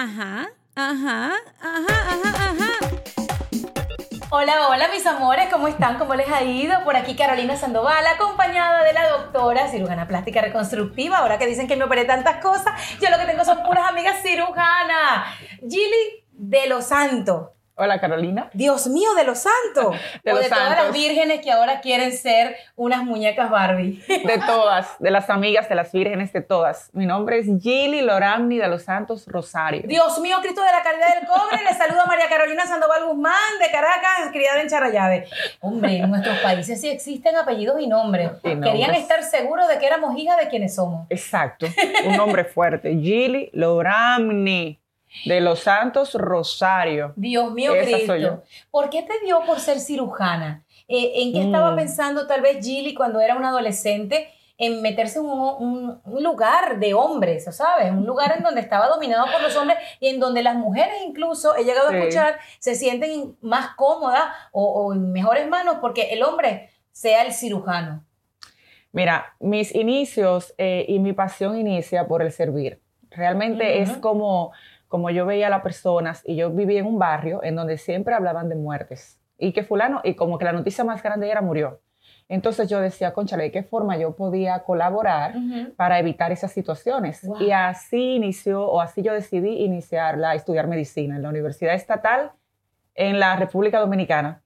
Ajá, ajá, ajá, ajá, ajá. Hola, hola mis amores, ¿cómo están? ¿Cómo les ha ido? Por aquí Carolina Sandoval, acompañada de la doctora cirujana plástica reconstructiva. Ahora que dicen que me operé tantas cosas, yo lo que tengo son puras amigas cirujanas. Gili de los Santos. Hola Carolina. Dios mío, de los santos. De o los de todas las vírgenes que ahora quieren ser unas muñecas Barbie. De todas, de las amigas, de las vírgenes, de todas. Mi nombre es Gili Loramni de los Santos Rosario. Dios mío, Cristo de la Caridad del Cobre, le saluda María Carolina Sandoval Guzmán de Caracas, criada en Charallave. Hombre, en nuestros países sí existen apellidos y nombres. Y nombres. Querían estar seguros de que éramos hijas de quienes somos. Exacto, un nombre fuerte. Gili Loramni de los Santos Rosario. Dios mío, Esa Cristo. soy yo. ¿Por qué te dio por ser cirujana? Eh, ¿En qué estaba Mm. pensando tal vez Gilly cuando era una adolescente? En meterse en un, un- un lugar de hombres, ¿sabes? Un lugar en donde estaba dominado por los hombres y en donde las mujeres incluso, he llegado Sí. a escuchar, se sienten más cómodas o, o en mejores manos porque el hombre sea el cirujano. Mira, mis inicios eh, y mi pasión inicia por el servir. Realmente es como, como yo veía a las personas y yo vivía en un barrio en donde siempre hablaban de muertes y que fulano, y como que la noticia más grande era murió. Entonces yo decía, conchale, ¿de qué forma yo podía colaborar para evitar esas situaciones? Wow. Y así inició, o así yo decidí iniciarla, a estudiar medicina en la Universidad Estatal en la República Dominicana.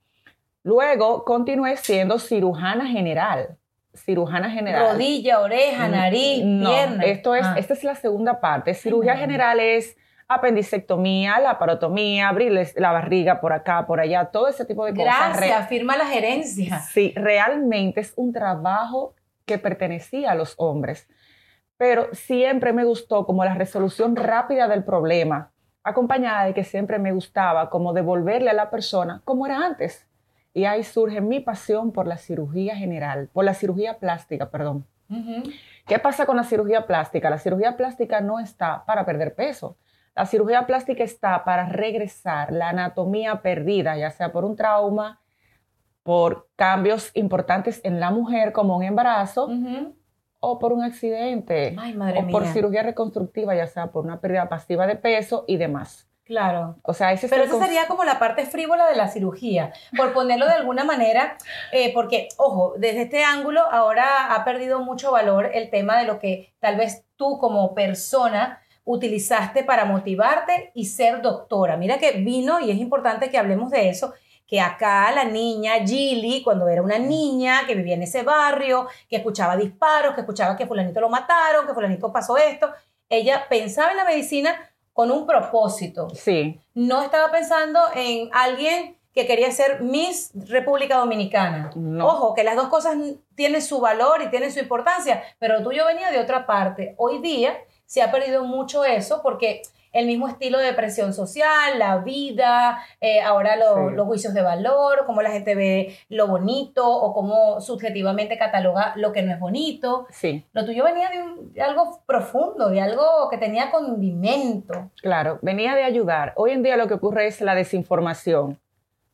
Luego continué siendo cirujana general. Cirujana general. Rodilla, oreja, nariz, No, pierna. Esto es, Ah. esta es la segunda parte. Cirugía madre. general es apendicectomía, laparotomía, abrirles la barriga por acá, por allá, todo ese tipo de cosas. Re- Gracias, firma la gerencia. Sí, realmente es un trabajo que pertenecía a los hombres, pero siempre me gustó como la resolución rápida del problema, acompañada de que siempre me gustaba como devolverle a la persona como era antes. Y ahí surge mi pasión por la cirugía general, por la cirugía plástica, perdón. ¿Qué pasa con la cirugía plástica? La cirugía plástica no está para perder peso. La cirugía plástica está para regresar la anatomía perdida, ya sea por un trauma, por cambios importantes en la mujer como un embarazo o por un accidente Ay, madre o por cirugía reconstructiva, ya sea por una pérdida pasiva de peso y demás. Claro. O sea, ese es Pero esa sería como la parte frívola de la cirugía, por ponerlo de alguna manera, eh, porque, ojo, desde este ángulo ahora ha perdido mucho valor el tema de lo que tal vez tú como persona utilizaste para motivarte y ser doctora. Mira que vino, y es importante que hablemos de eso, que acá la niña Gilly, cuando era una niña que vivía en ese barrio, que escuchaba disparos, que escuchaba que fulanito lo mataron, que fulanito pasó esto, ella pensaba en la medicina con un propósito Sí, no estaba pensando en alguien que quería ser Miss República Dominicana. No. Ojo, que las dos cosas tienen su valor y tienen su importancia, pero el tuyo venía de otra parte. Hoy día se ha perdido mucho eso porque el mismo estilo de presión social, la vida, eh, ahora lo- Sí. los juicios de valor, cómo la gente ve lo bonito o cómo subjetivamente cataloga lo que no es bonito. sí, Lo tuyo venía de, un- de algo profundo, de algo que tenía condimento. claro. Venía de ayudar. Hoy en día lo que ocurre es la desinformación.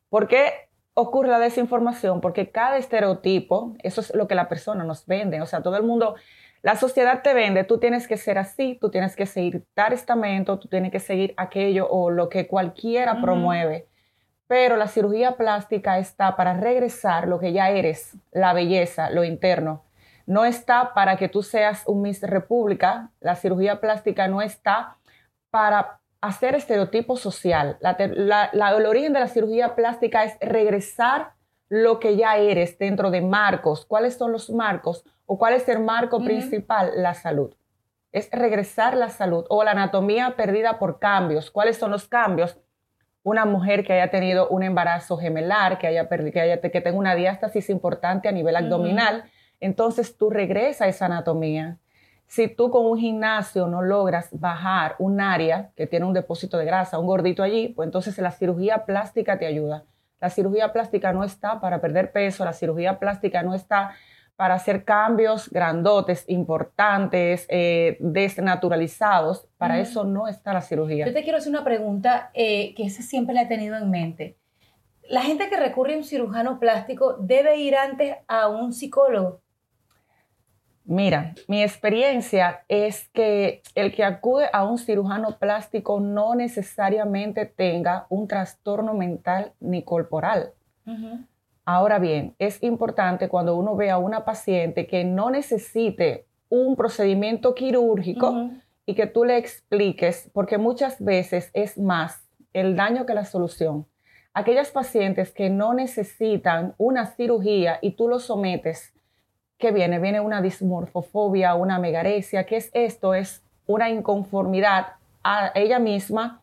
¿Por qué ocurre la desinformación? Porque cada estereotipo, eso es lo que la persona nos vende. O sea, todo el mundo, la sociedad te vende, tú tienes que ser así, tú tienes que seguir tal estamento, tú tienes que seguir aquello o lo que cualquiera promueve. Pero la cirugía plástica está para regresar lo que ya eres, la belleza, lo interno. No está para que tú seas un Miss República. La cirugía plástica no está para hacer estereotipo social. La te- la- la- el origen de la cirugía plástica es regresar lo que ya eres dentro de marcos. ¿Cuáles son los marcos? ¿O cuál es el marco principal? La salud. Es regresar la salud o la anatomía perdida por cambios. ¿Cuáles son los cambios? Una mujer que haya tenido un embarazo gemelar, que haya que, haya, que tenga una diástasis importante a nivel abdominal, entonces tú regresas a esa anatomía. Si tú con un gimnasio no logras bajar un área que tiene un depósito de grasa, un gordito allí, pues entonces la cirugía plástica te ayuda. La cirugía plástica no está para perder peso, la cirugía plástica no está para hacer cambios grandotes, importantes, eh, desnaturalizados. Para eso no está la cirugía. Yo te quiero hacer una pregunta eh, que siempre la he tenido en mente. La gente que recurre a un cirujano plástico debe ir antes a un psicólogo. Mira, mi experiencia es que el que acude a un cirujano plástico no necesariamente tenga un trastorno mental ni corporal. Ahora bien, es importante cuando uno ve a una paciente que no necesite un procedimiento quirúrgico y que tú le expliques, porque muchas veces es más el daño que la solución. Aquellas pacientes que no necesitan una cirugía y tú lo sometes ¿qué viene? Viene una dismorfofobia, una megaresia. ¿Qué es esto? Es una inconformidad a ella misma,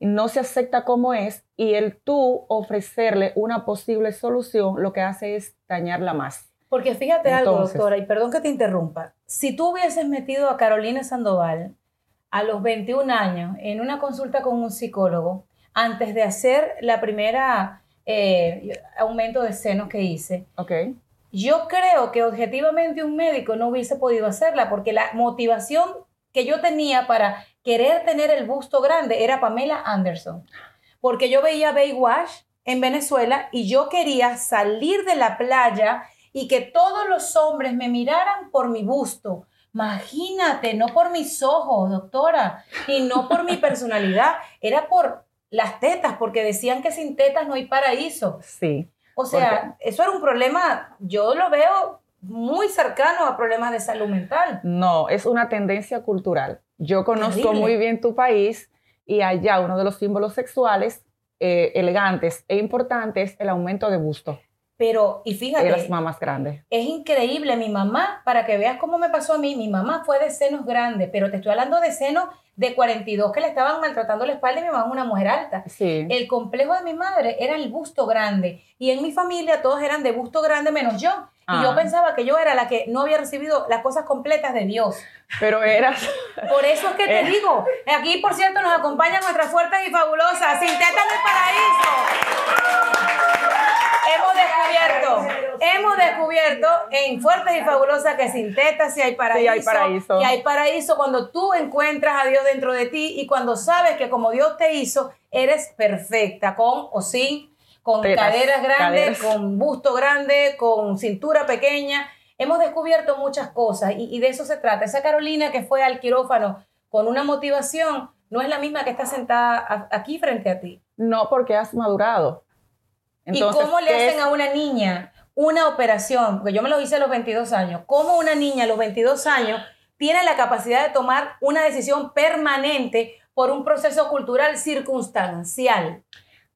no se acepta como es y el tú ofrecerle una posible solución lo que hace es dañarla más. Porque fíjate algo, doctora, y perdón que te interrumpa. Si tú hubieses metido a Carolina Sandoval a los 21 años en una consulta con un psicólogo, antes de hacer la primera eh, aumento de senos que hice, okay. Yo creo que objetivamente un médico no hubiese podido hacerla porque la motivación que yo tenía para querer tener el busto grande era Pamela Anderson. Porque yo veía Baywatch en Venezuela y yo quería salir de la playa y que todos los hombres me miraran por mi busto. Imagínate, no por mis ojos, doctora, y no por mi personalidad, era por las tetas, porque decían que sin tetas no hay paraíso. Sí. O sea, eso era un problema, yo lo veo muy cercano a problemas de salud mental. No, es una tendencia cultural. Yo conozco muy bien tu país y allá uno de los símbolos sexuales eh, elegantes e importantes es el aumento de busto. Pero, y fíjate. De las mamás grandes. Es increíble. Mi mamá, para que veas cómo me pasó a mí, mi mamá fue de senos grandes, pero te estoy hablando de senos de 42 que le estaban maltratando la espalda y mi mamá es una mujer alta. Sí. El complejo de mi madre era el busto grande y en mi familia todos eran de busto grande menos yo. Y yo ah. pensaba que yo era la que no había recibido las cosas completas de Dios. Pero eras. Por eso es que te digo. Aquí, por cierto, nos acompañan nuestras fuertes y tetas del paraíso hemos descubierto, hemos descubierto en Fuertes y Fabulosas que sin tetas sí hay paraíso. hay paraíso. Y hay paraíso cuando tú encuentras a Dios dentro de ti y cuando sabes que como Dios te hizo, eres perfecta, con o sin, con caderas grandes, con busto grande, con cintura pequeña. Hemos descubierto muchas cosas y, y de eso se trata. Esa Carolina que fue al quirófano con una motivación no es la misma que está sentada aquí frente a ti. No, porque has madurado. ¿Y cómo le hacen a una niña una operación? Porque yo me lo hice a los 22 años. ¿Cómo una niña a los 22 años tiene la capacidad de tomar una decisión permanente por un proceso cultural circunstancial?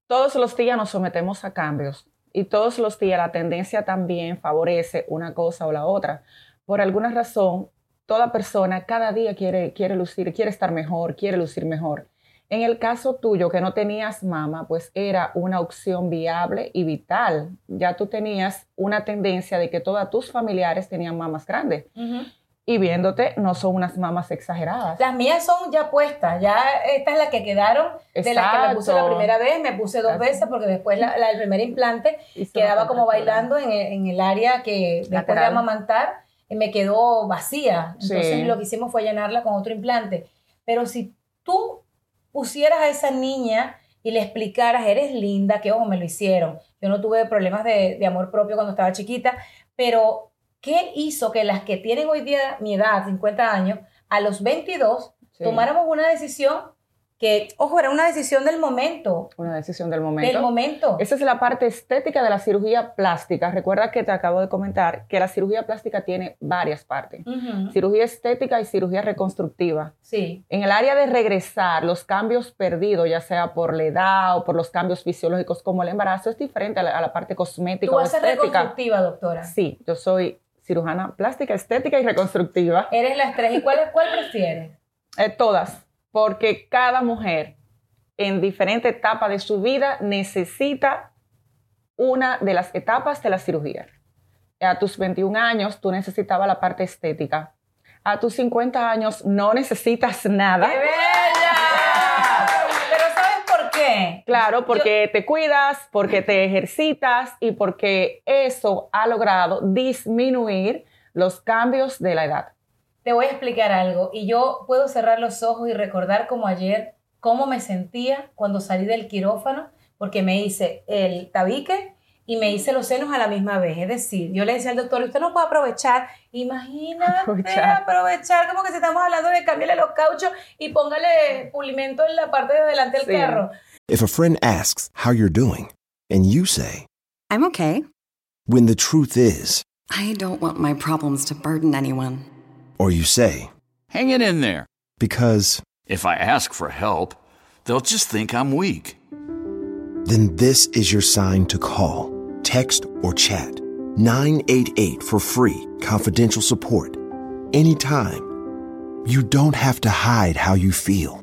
Todos los días nos sometemos a cambios y todos los días la tendencia también favorece una cosa o la otra. Por alguna razón, toda persona cada día quiere, quiere lucir, quiere estar mejor, quiere lucir mejor. En el caso tuyo, que no tenías mama, pues era una opción viable y vital. Ya tú tenías una tendencia de que todas tus familiares tenían mamas grandes. Y viéndote, no son unas mamas exageradas. Las mías son ya puestas. Ya esta es la que quedaron. De las que me puse la primera vez, me puse dos veces porque después la, el primer implante quedaba como bailando en el, área que después de amamantar me quedó vacía. Entonces lo que hicimos fue llenarla con otro implante. Pero si tú pusieras a esa niña y le explicaras, eres linda, que ojo, me lo hicieron. Yo no tuve problemas de, amor propio cuando estaba chiquita, pero ¿qué hizo que las que tienen hoy día mi edad, 50 años, a los 22, tomáramos una decisión que, ojo, era una decisión del momento. Una decisión del momento. Del momento. Esa es la parte estética de la cirugía plástica. Recuerda que te acabo de comentar que la cirugía plástica tiene varias partes. Cirugía estética y cirugía reconstructiva. Sí. En el área de regresar los cambios perdidos, ya sea por la edad o por los cambios fisiológicos como el embarazo, es diferente a la, parte cosmética ¿Tú estética. reconstructiva, doctora? Sí, yo soy cirujana plástica, estética y reconstructiva. Eres las tres. ¿Y cuál, cuál prefieres? Eh, todas porque cada mujer en diferente etapa de su vida necesita una de las etapas de la cirugía. A tus 21 años tú necesitabas la parte estética. A tus 50 años no necesitas nada. ¡Qué bella! Pero ¿sabes por qué? Claro, porque te cuidas, porque te ejercitas y porque eso ha logrado disminuir los cambios de la edad te voy a explicar algo y yo puedo cerrar los ojos y recordar como ayer cómo me sentía cuando salí del quirófano porque me hice el tabique y me hice los senos a la misma vez. Es decir, yo le decía al doctor, usted no puede aprovechar, imagínate Aprovechar. aprovechar, como que si estamos hablando de cambiarle los cauchos y póngale pulimento en la parte de adelante del Sí. carro. If a friend asks how you're doing, and you say, I'm okay. when the truth is, I don't want my problems to burden anyone. Or you say, Hang it in there. because, If I ask for help, they'll just think I'm weak. then this is your sign to call, text, or chat 988 for free, confidential support. Anytime. You don't have to hide how you feel.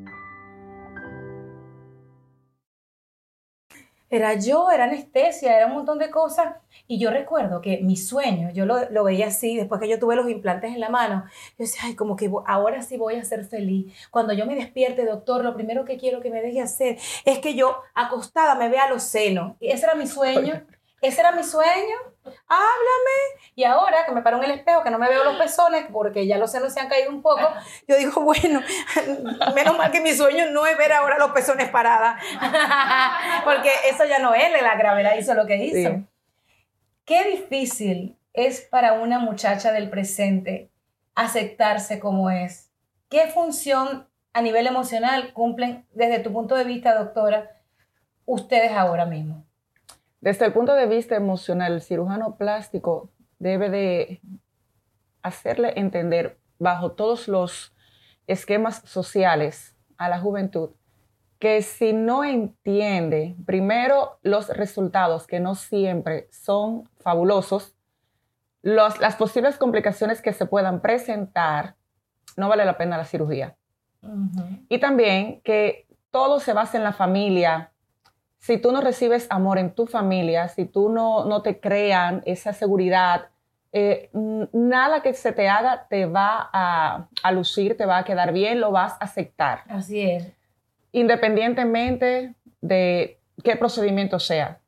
Era yo, era anestesia, era un montón de cosas. Y yo recuerdo que mi sueño, yo lo, lo veía así, después que yo tuve los implantes en la mano, yo decía, ay, como que ahora sí voy a ser feliz. Cuando yo me despierte, doctor, lo primero que quiero que me deje hacer es que yo acostada me vea los senos. Y ese era mi sueño. Ese era mi sueño. Háblame. Y ahora que me paro en el espejo, que no me veo los pezones, porque ya los senos se han caído un poco, yo digo, bueno, menos mal que mi sueño no es ver ahora los pezones paradas. porque eso ya no es, la gravedad hizo lo que hizo. Sí. Qué difícil es para una muchacha del presente aceptarse como es. ¿Qué función a nivel emocional cumplen desde tu punto de vista, doctora, ustedes ahora mismo? Desde el punto de vista emocional, el cirujano plástico debe de hacerle entender bajo todos los esquemas sociales a la juventud que si no entiende primero los resultados que no siempre son fabulosos, los- las posibles complicaciones que se puedan presentar, no vale la pena la cirugía. Y también que todo se basa en la familia. Si tú no recibes amor en tu familia, si tú no, no te crean esa seguridad, eh, nada que se te haga te va a, a lucir, te va a quedar bien, lo vas a aceptar, Así es. independientemente de qué procedimiento sea.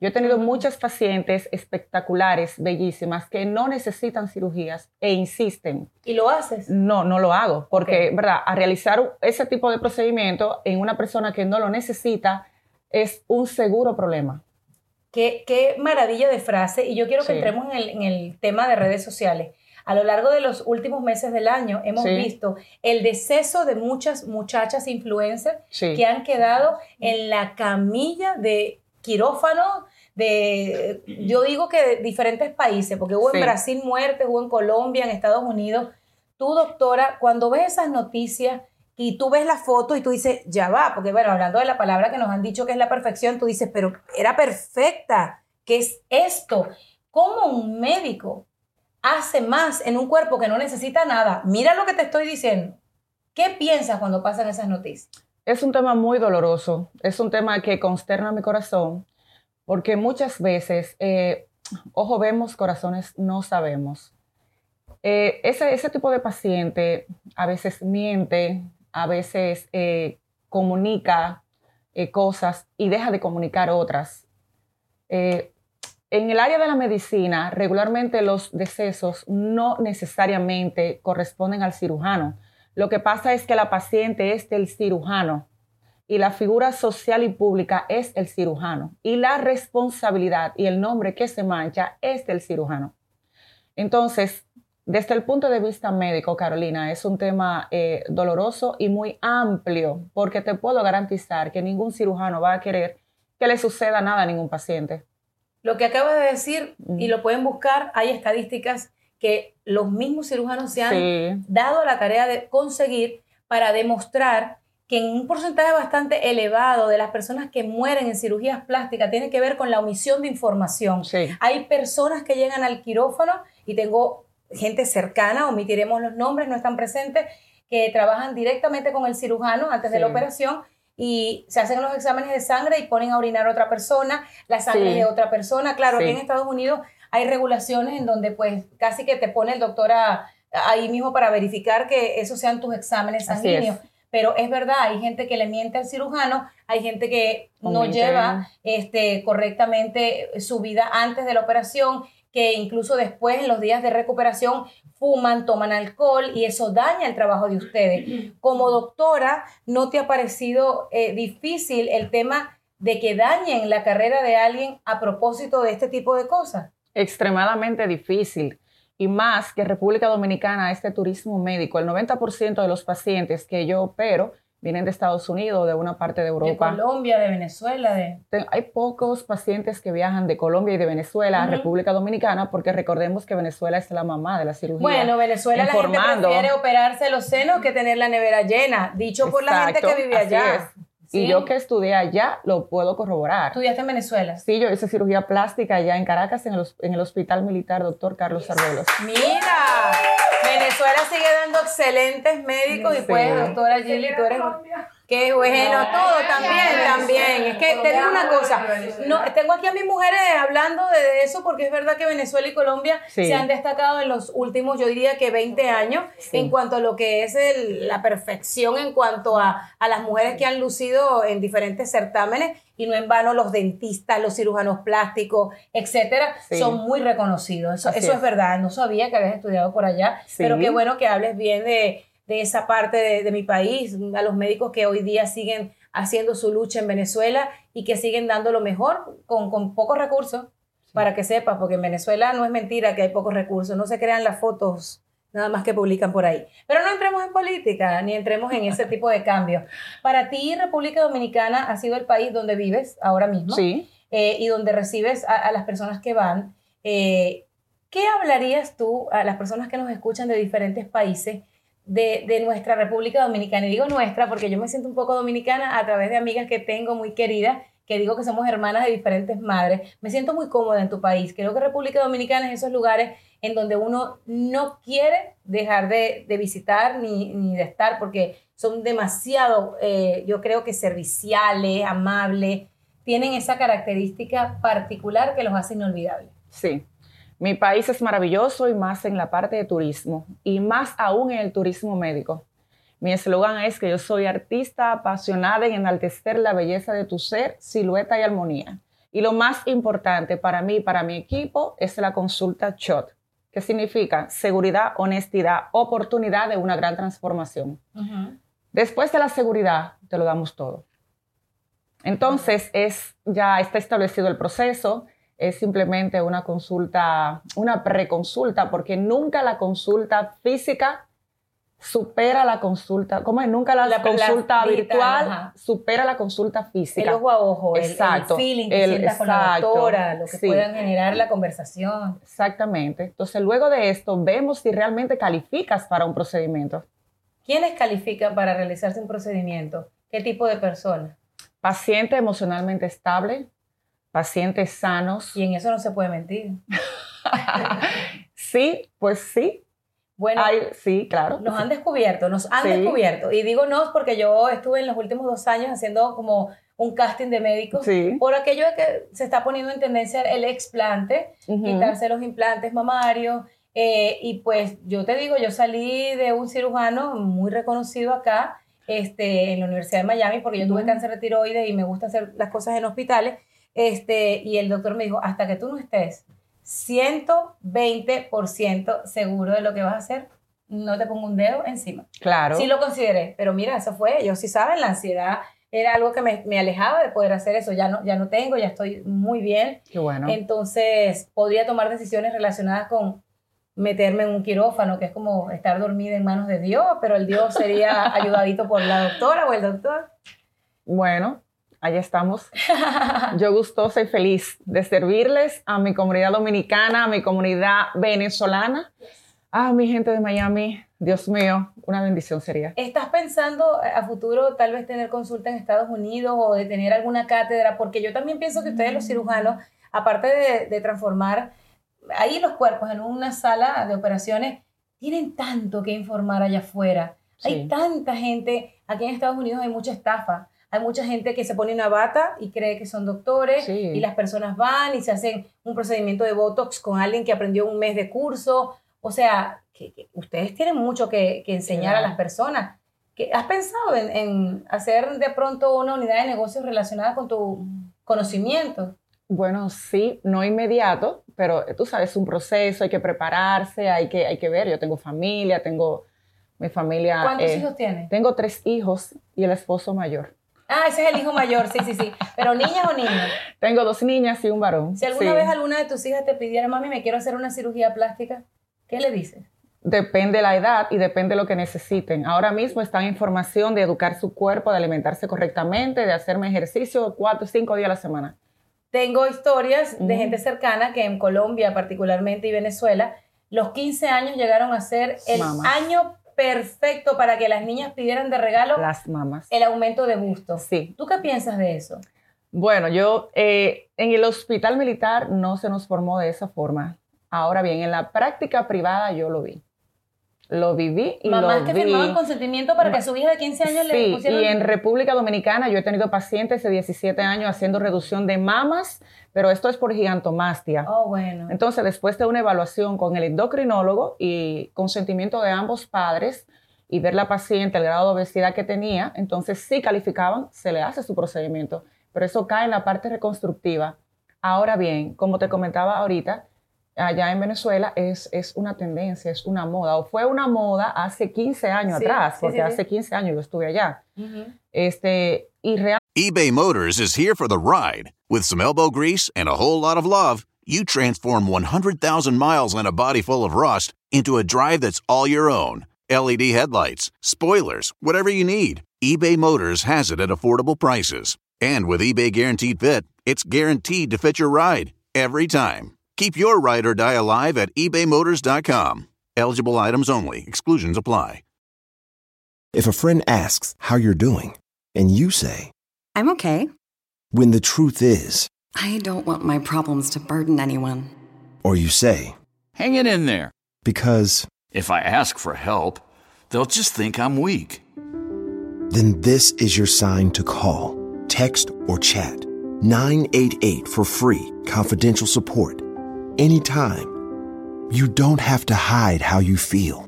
Yo he tenido muchas pacientes espectaculares, bellísimas, que no necesitan cirugías e insisten. ¿Y lo haces? No, no lo hago, porque, Ok. ¿verdad? A realizar ese tipo de procedimiento en una persona que no lo necesita es un seguro problema. Qué, qué maravilla de frase. Y yo quiero que Sí. entremos en el, en el tema de redes sociales. A lo largo de los últimos meses del año hemos Sí. visto el deceso de muchas muchachas influencers Sí. que han quedado en la camilla de quirófano de, yo digo que de diferentes países, porque hubo Sí. en Brasil muertes, hubo en Colombia, en Estados Unidos. Tú, doctora, cuando ves esas noticias y tú ves la foto y tú dices, ya va, porque bueno, hablando de la palabra que nos han dicho que es la perfección, tú dices, pero era perfecta, ¿qué es esto? ¿Cómo un médico hace más en un cuerpo que no necesita nada? Mira lo que te estoy diciendo. ¿Qué piensas cuando pasan esas noticias? Es un tema muy doloroso, es un tema que consterna mi corazón, porque muchas veces, eh, ojo vemos, corazones no sabemos. Eh, ese, ese tipo de paciente a veces miente, a veces eh, comunica eh, cosas y deja de comunicar otras. Eh, en el área de la medicina, regularmente los decesos no necesariamente corresponden al cirujano. Lo que pasa es que la paciente es del cirujano y la figura social y pública es el cirujano y la responsabilidad y el nombre que se mancha es del cirujano. Entonces, desde el punto de vista médico, Carolina, es un tema eh, doloroso y muy amplio porque te puedo garantizar que ningún cirujano va a querer que le suceda nada a ningún paciente. Lo que acabas de decir, y lo pueden buscar, hay estadísticas que los mismos cirujanos se han Sí, dado la tarea de conseguir para demostrar que en un porcentaje bastante elevado de las personas que mueren en cirugías plásticas tiene que ver con la omisión de información. sí, Hay personas que llegan al quirófano y tengo gente cercana, omitiremos los nombres, no están presentes, que trabajan directamente con el cirujano antes de la operación y se hacen los exámenes de sangre y ponen a orinar a otra persona, la sangre Sí. de otra persona. Claro, aquí en Estados Unidos hay regulaciones en donde pues casi que te pone el doctor a- ahí mismo para verificar que esos sean tus exámenes es. sanguíneos. Pero es verdad, hay gente que le miente al cirujano, hay gente que no lleva este, correctamente su vida antes de la operación, que incluso después, en los días de recuperación, fuman, toman alcohol y eso daña el trabajo de ustedes. Como doctora, ¿no te ha parecido eh, difícil el tema de que dañen la carrera de alguien a propósito de este tipo de cosas? Extremadamente difícil. Y más que República Dominicana, este turismo médico, el 90% de los pacientes que yo opero vienen de Estados Unidos, de una parte de De Europa. Colombia, de Venezuela, de... Hay pocos pacientes que viajan de Colombia y de Venezuela a. República Dominicana porque recordemos que Venezuela es la mamá de la cirugía. Bueno, Venezuela la gente prefiere operarse los senos que tener la nevera llena, dicho por la gente que vive allá. es. Sí. Y yo que estudié allá lo puedo corroborar. ¿Estudiaste en Venezuela? Sí, yo hice cirugía plástica allá en Caracas, en el, en el Hospital Militar Doctor Carlos Arbelos. Mira, Venezuela sigue dando excelentes médicos y Sí. pues, doctora Gilly, tú eres... Qué bueno, todo también, también. Es que te digo una cosa, no, tengo aquí a mis mujeres hablando de eso porque es verdad que Venezuela y Colombia Sí. se han destacado en los últimos, yo diría que 20 años, en cuanto a lo que es el- la perfección en cuanto a, a las mujeres que han lucido en diferentes certámenes y no en vano los dentistas, los cirujanos plásticos, etcétera, Sí. son muy reconocidos. Eso, eso es es. verdad, no sabía que habías estudiado por allá, Sí. pero qué bueno que hables bien de, de esa parte de, de mi país, a los médicos que hoy día siguen haciendo su lucha en Venezuela y que siguen dando lo mejor con, con pocos recursos, para que sepas, porque en Venezuela no es mentira que hay pocos recursos, no se crean las fotos nada más que publican por ahí. Pero no entremos en política, ni entremos en ese tipo de cambios. Para ti, República Dominicana ha sido el país donde vives ahora mismo Sí. eh, y donde recibes a, a las personas que van, eh, ¿qué hablarías tú a las personas que nos escuchan de diferentes países de, de nuestra República Dominicana? Y digo nuestra porque yo me siento un poco dominicana a través de amigas que tengo muy queridas, que digo que somos hermanas de diferentes madres. Me siento muy cómoda en tu país. Creo que República Dominicana es esos lugares en donde uno no quiere dejar de, de visitar ni, ni de estar porque son demasiado, eh, yo creo que serviciales, amables, tienen esa característica particular que los hace inolvidables. Sí. Mi país es maravilloso y más en la parte de turismo y más aún en el turismo médico. Mi eslogan es que yo soy artista apasionada en enaltecer la belleza de tu ser, silueta y armonía. Y lo más importante para mí y para mi equipo es la consulta SHOT, que significa seguridad, honestidad, oportunidad de una gran transformación. Después de la seguridad, te lo damos todo. Entonces, es, ya está establecido el proceso, es simplemente una consulta, una preconsulta, porque nunca la consulta física supera la consulta, ¿cómo es? Nunca la, consulta virtual, virtual ajá. supera la consulta El física. ojo a ojo, el- el, Exacto. feeling que El- sientas con la exacto. doctora, lo que Sí. puedan generar la conversación. Exactamente. Entonces, luego de esto, vemos si realmente calificas para un procedimiento. ¿Quiénes califican para realizarse un procedimiento? ¿Qué tipo de personas? Paciente emocionalmente estable, pacientes sanos. Y en eso no se puede mentir. Sí, pues sí. Bueno, Hay- sí, claro. nos han descubierto, nos han Sí. descubierto. Y digo nos porque yo estuve en los últimos dos años haciendo como un casting de médicos Sí. por aquello de que se está poniendo en tendencia el explante, Ujú. quitarse los implantes mamarios. eh, y pues yo te digo, yo salí de un cirujano muy reconocido acá este, en la Universidad de Miami porque yo tuve Ujú. cáncer de tiroides y me gusta hacer las cosas en hospitales. Este, y el doctor me dijo, hasta que tú no estés 120% seguro de lo que vas a hacer, no te pongo un dedo encima. Claro. Sí lo consideré, pero mira, eso fue, ellos sí saben, la ansiedad era algo que me, me alejaba de poder hacer eso, ya no, ya no tengo, ya estoy muy bien, Qué bueno. entonces podría tomar decisiones relacionadas con meterme en un quirófano, que es como estar dormida en manos de Dios, pero el Dios sería ayudadito por la doctora o el doctor. Bueno, allá estamos. Yo gustosa y feliz de servirles a mi comunidad dominicana, a mi comunidad venezolana, a mi gente de Miami. Dios mío, una bendición sería. ¿Estás pensando a futuro tal vez tener consulta en Estados Unidos o de tener alguna cátedra? Porque yo también pienso que ustedes los cirujanos, aparte de, de transformar ahí los cuerpos en una sala de operaciones, tienen tanto que informar allá afuera. Hay tanta gente, aquí en Estados Unidos hay mucha estafa. Hay mucha gente que se pone una bata y cree que son doctores Sí. y las personas van y se hacen un procedimiento de Botox con alguien que aprendió un mes de curso. O sea, que, que ustedes tienen mucho que, que enseñar a Claro. las personas. ¿Qué- ¿Has pensado en, en hacer de pronto una unidad de negocios relacionada con tu conocimiento? Bueno, sí, no inmediato, pero tú sabes, es un proceso, hay que prepararse, hay que, hay que ver. Yo tengo familia, tengo mi familia. ¿Cuántos eh, hijos tienes? Tengo tres hijos y el esposo mayor. Ah, ese es el hijo mayor, sí, sí, sí. Pero niñas o niños. Tengo dos niñas y un varón. Si alguna Sí. vez alguna de tus hijas te pidiera, mami, me quiero hacer una cirugía plástica, ¿qué le dices? Depende la edad y depende lo que necesiten. Ahora mismo están en formación de educar su cuerpo, de alimentarse correctamente, de hacerme ejercicio cuatro o cinco días a la semana. Tengo historias de gente cercana que en Colombia particularmente y Venezuela, los 15 años llegaron a ser el año perfecto para que las niñas pidieran de regalo Las mamás. el aumento de busto. Sí. ¿Tú qué piensas de eso? Bueno, yo eh, en el hospital militar no se nos formó de esa forma. Ahora bien, en la práctica privada yo lo vi. Lo viví y Mamás lo que vi. firmaban consentimiento para que a su hija de 15 años le Sí, pusieran... y en República Dominicana yo he tenido pacientes de 17 años haciendo reducción de mamas, pero esto es por gigantomastia. Oh, bueno. Entonces, después de una evaluación con el endocrinólogo y consentimiento de ambos padres y ver la paciente, el grado de obesidad que tenía, entonces sí calificaban, se le hace su procedimiento, pero eso cae en la parte reconstructiva. Ahora bien, como te comentaba ahorita, allá en Venezuela es, es una tendencia, es una moda, o fue una moda hace 15 años Sí, atrás, sí, porque sí, sí. hace 15 años yo estuve allá. Ujú. Este, y realmente eBay Motors is here for the ride. With some elbow grease and a whole lot of love, you transform 100,000 miles and a body full of rust into a drive that's all your own. LED headlights, spoilers, whatever you need, eBay Motors has it at affordable prices. And with eBay Guaranteed Fit, it's guaranteed to fit your ride every time. Keep your ride or die alive at ebaymotors.com. Eligible items only, exclusions apply. If a friend asks how you're doing, and you say, I'm okay. when the truth is, I don't want my problems to burden anyone. or you say, Hang it in there. because, If I ask for help, they'll just think I'm weak. then this is your sign to call, text, or chat 988 for free, confidential support. Anytime. You don't have to hide how you feel.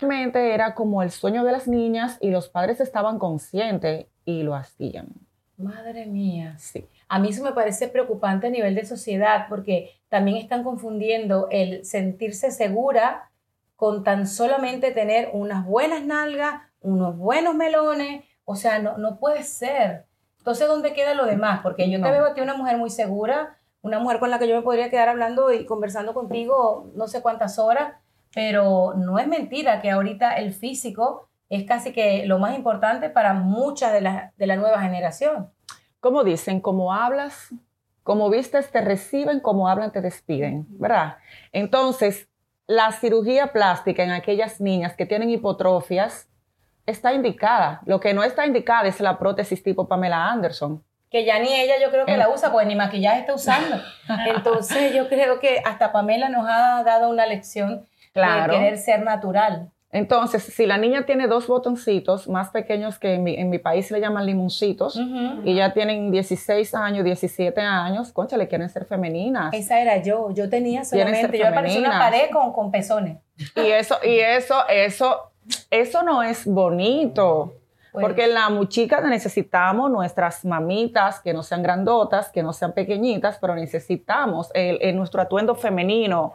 era como el sueño de las niñas y los padres estaban conscientes y lo hacían. Madre mía, sí. A mí eso me parece preocupante a nivel de sociedad porque también están confundiendo el sentirse segura con tan solamente tener unas buenas nalgas, unos buenos melones. O sea, no, no puede ser. Entonces, ¿dónde queda lo demás? Porque yo te No. veo a ti una mujer muy segura, una mujer con la que yo me podría quedar hablando y conversando contigo no sé cuántas horas, pero no es mentira que ahorita el físico es casi que lo más importante para muchas de la, de la nueva generación. Como dicen, como hablas, como vistes te reciben, como hablan te despiden, ¿verdad? Entonces, la cirugía plástica en aquellas niñas que tienen hipotrofias está indicada. Lo que no está indicada es la prótesis tipo Pamela Anderson. que ya ni ella yo creo que En- la usa, pues ni maquillaje está usando. Entonces yo creo que hasta Pamela nos ha dado una lección Claro. de querer ser natural. Entonces, si la niña tiene dos botoncitos más pequeños que en mi, en mi país se le llaman limoncitos, y ya tienen 16 años, 17 años, concha, le quieren ser femeninas. Esa era yo, yo tenía solamente, yo aparecí una femeninas. pared con, con pezones. Y eso, y eso, eso, eso no es bonito. Pues- Porque la muchica necesitamos nuestras mamitas que no sean grandotas, que no sean pequeñitas, pero necesitamos el, el- nuestro atuendo femenino,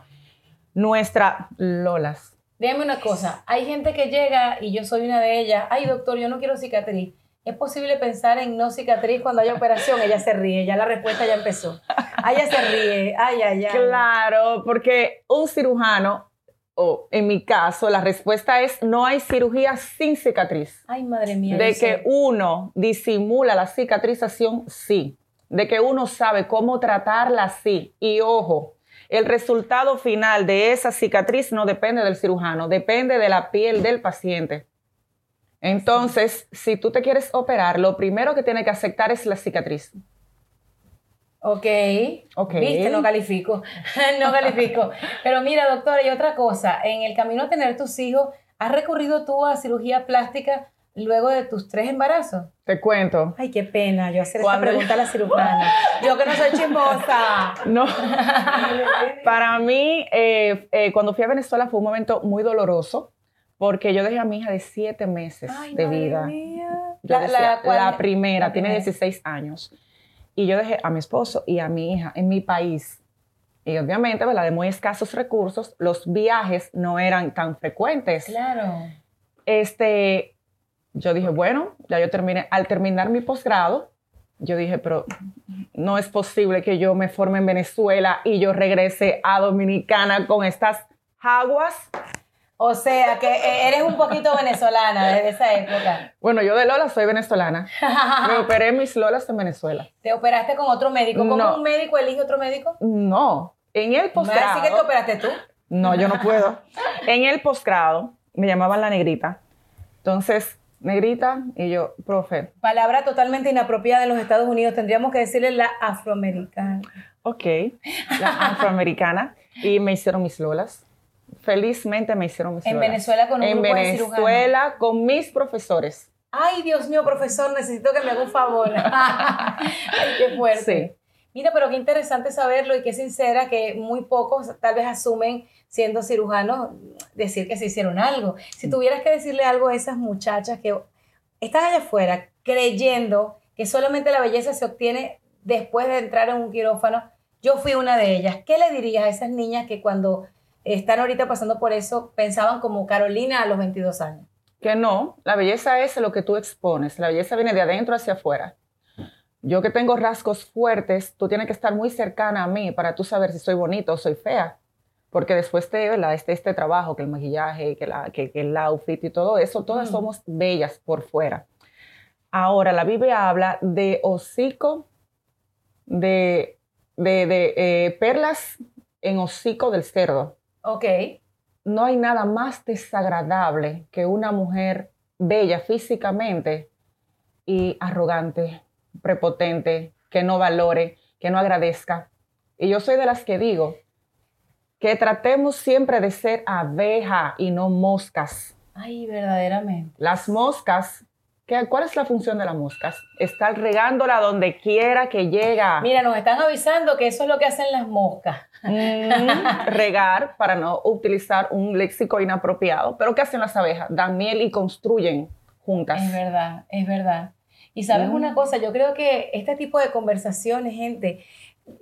nuestra lolas. Dígame una cosa, hay gente que llega y yo soy una de ellas, ay doctor, yo no quiero cicatriz. ¿Es posible pensar en no cicatriz cuando haya operación? Ella se ríe, ya la respuesta ya empezó. Ella se ríe, ay, ay, ay. Claro, porque un cirujano, o en mi caso, la respuesta es no hay cirugía sin cicatriz. Ay, madre mía. De que sé. uno disimula la cicatrización, sí. De que uno sabe cómo tratarla, sí. Y ojo, el resultado final de esa cicatriz no depende del cirujano, depende de la piel del paciente. Entonces, si tú te quieres operar, lo primero que tiene que aceptar es la cicatriz. Ok. Ok. Viste, no califico. no califico. Pero mira, doctora, y otra cosa. En el camino a tener tus hijos, ¿has recurrido tú a cirugía plástica luego de tus tres embarazos? Te cuento. Ay, qué pena yo hacer Cuando- pregunta a la cirujana. Yo que no soy chismosa. No. Para mí, eh, eh, cuando fui a Venezuela fue un momento muy doloroso porque yo dejé a mi hija de siete meses Ay, de vida. mía. Yo La- decía, la primera, la tiene primera. 16 años. Y yo dejé a mi esposo y a mi hija en mi país. Y obviamente, ¿verdad? De muy escasos recursos, los viajes no eran tan frecuentes. Claro. Este, yo dije, bueno, ya yo terminé, al terminar mi posgrado, yo dije, pero no es posible que yo me forme en Venezuela y yo regrese a Dominicana con estas aguas. O sea, que eh, eres un poquito venezolana desde esa época. Bueno, yo de Lola soy venezolana. Me operé mis Lolas en Venezuela. ¿Te operaste con otro médico? ¿Cómo No. un médico elige otro médico? No, en el ¿Me vas a posgrado. decir que te operaste tú? No, yo no puedo. En el posgrado me llamaban la negrita. Entonces, negrita y yo, profe, Palabra totalmente inapropiada en los Estados Unidos. Tendríamos que decirle la afroamericana. ok, la afroamericana. Y me hicieron mis lolas. Felizmente me hicieron mis En. Venezuela con un En grupo de. Venezuela con mis profesores. Ay, Dios mío, profesor, necesito que me haga un favor. Ay, qué fuerte. Sí. Mira, pero qué interesante saberlo y qué sincera que muy pocos tal vez asumen, siendo cirujanos, decir que se hicieron algo. Si tuvieras que decirle algo a esas muchachas que están allá afuera creyendo que solamente la belleza se obtiene después de entrar en un quirófano, yo fui una de ellas. ¿Qué le dirías a esas niñas que cuando están ahorita pasando por eso pensaban como Carolina a los 22 años? Que no, la belleza es lo que tú expones. La belleza viene de adentro hacia afuera. Yo que tengo rasgos fuertes, tú tienes que estar muy cercana a mí para tú saber si soy bonita o soy fea. Porque después de este, este trabajo, que el maquillaje, que, la, que, que el outfit y todo eso, todas Mm. somos bellas por fuera. Ahora, la Biblia habla de hocico, de, de, de, eh, perlas en hocico del cerdo Ok. no hay nada más desagradable que una mujer bella físicamente y arrogante, prepotente, que no valore, que no agradezca. Y yo soy de las que digo que tratemos siempre de ser abeja y no moscas. Ay, verdaderamente. Las moscas, ¿qué, ¿cuál es la función de las moscas? Estar regándola donde quiera que llega. Mira, nos están avisando que eso es lo que hacen las moscas. Mm, regar para no utilizar un léxico inapropiado. Pero ¿qué hacen las abejas? Dan miel y construyen juntas. Es verdad, es verdad. Y sabes Mm. una cosa, yo creo que este tipo de conversaciones, gente,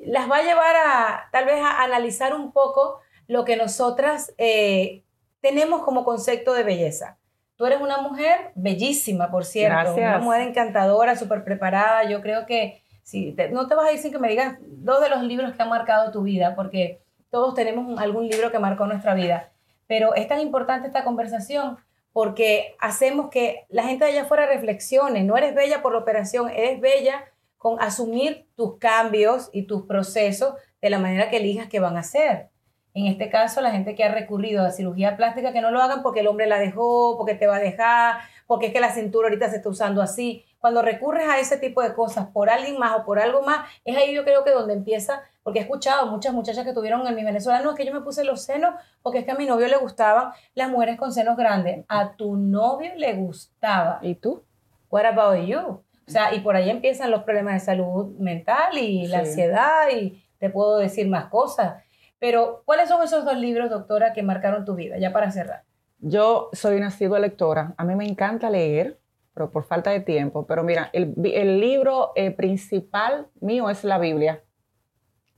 las va a llevar a tal vez a analizar un poco lo que nosotras eh, tenemos como concepto de belleza. Tú eres una mujer bellísima, por cierto, Gracias. una mujer encantadora, súper preparada. Yo creo que si te- no te vas a ir que me digas dos de los libros que han marcado tu vida, porque todos tenemos algún libro que marcó nuestra vida. Pero es tan importante esta conversación porque hacemos que la gente de allá afuera reflexione. No eres bella por la operación, eres bella con asumir tus cambios y tus procesos de la manera que elijas que van a ser. En este caso, la gente que ha recurrido a cirugía plástica, que no lo hagan porque el hombre la dejó, porque te va a dejar, porque es que la cintura ahorita se está usando así. Cuando recurres a ese tipo de cosas por alguien más o por algo más, es ahí yo creo que donde empieza, porque he escuchado muchas muchachas que tuvieron en mi Venezuela, no, es que yo me puse los senos porque es que a mi novio le gustaban las mujeres con senos grandes. A tu novio le gustaba. ¿Y tú? What about you? O sea, y por ahí empiezan los problemas de salud mental y la ansiedad y te puedo decir más cosas. Pero, ¿cuáles son esos dos libros, doctora, que marcaron tu vida? Ya para cerrar. Yo soy una asidua lectora. A mí me encanta leer, por falta de tiempo. Pero mira, el, el libro eh, principal mío es la Biblia.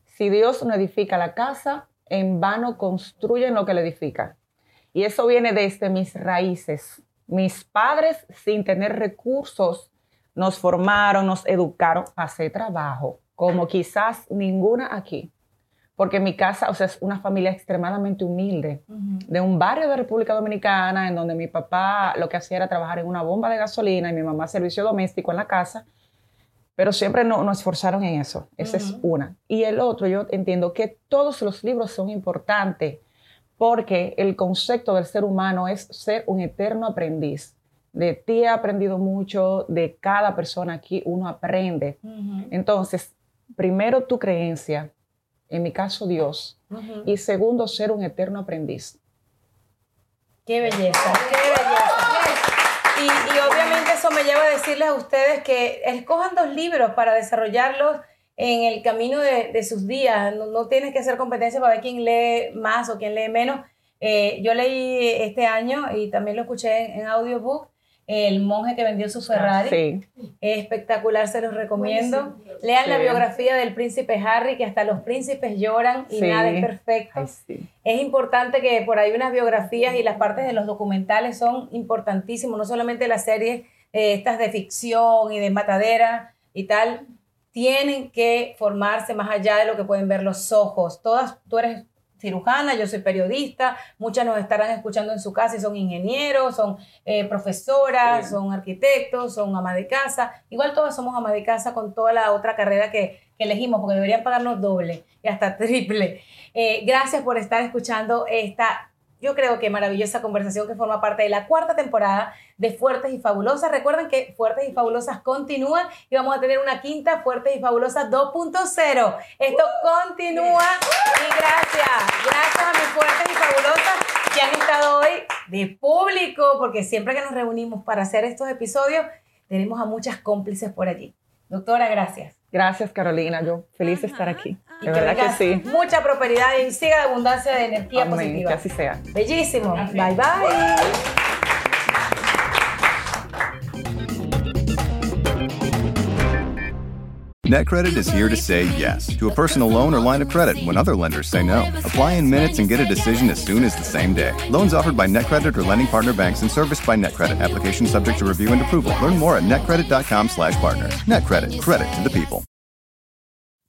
Si Dios no edifica la casa, en vano construyen lo que le edifica. Y eso viene desde mis raíces. Mis padres, sin tener recursos, nos formaron, nos educaron a hacer trabajo, como quizás ninguna aquí. Porque mi casa, o sea, es una familia extremadamente humilde de un barrio de República Dominicana en donde mi papá lo que hacía era trabajar en una bomba de gasolina y mi mamá servicio doméstico en la casa, pero siempre no, nos esforzaron en eso. Esa es una. Y el otro, yo entiendo que todos los libros son importantes porque el concepto del ser humano es ser un eterno aprendiz. De ti he aprendido mucho, de cada persona aquí uno aprende. Entonces, primero tu creencia, en mi caso Dios, y segundo ser un eterno aprendiz. Qué belleza, qué belleza. Y, y obviamente eso me lleva a decirles a ustedes que escojan dos libros para desarrollarlos en el camino de, de sus días. No, no tienes que hacer competencia para ver quién lee más o quién lee menos. Eh, yo leí este año y también lo escuché en, en audiobook El monje que vendió su Ferrari. Sí. Es espectacular, se los recomiendo. Lean la biografía del príncipe Harry, que hasta los príncipes lloran y Sí. nada es perfecto. Ay, sí. Es importante que por ahí unas biografías y las partes de los documentales son importantísimos, no solamente las series eh, estas de ficción y de matadera y tal, tienen que formarse más allá de lo que pueden ver los ojos. Todas, tú eres cirujana, yo soy periodista, muchas nos estarán escuchando en su casa y son ingenieros, son eh, profesoras, son arquitectos, son ama de casa. Igual todas somos ama de casa con toda la otra carrera que, que elegimos, porque deberían pagarnos doble y hasta triple. Eh, gracias por estar escuchando esta, yo creo que maravillosa conversación que forma parte de la cuarta temporada de Fuertes y Fabulosas. Recuerden que Fuertes y Fabulosas continúa y vamos a tener una quinta Fuertes y Fabulosas 2.0. Esto continúa y gracias, gracias a mis Fuertes y Fabulosas que han estado hoy de público, porque siempre que nos reunimos para hacer estos episodios, tenemos a muchas cómplices por allí. Doctora, gracias. Gracias, Carolina. Yo feliz de estar aquí. Y De verdad que sí. Mucha prosperidad y siga la abundancia de energía Amén, positiva. que así sea. Bellísimo. Bye bye. NetCredit is here to say yes to a personal loan or line of credit when other lenders say no. Apply in minutes and get a decision as soon as the same day. Loans offered by NetCredit or lending partner banks and serviced by NetCredit. Application subject to review and approval. Learn more at netcredit.com/partner. NetCredit. Credit to the people.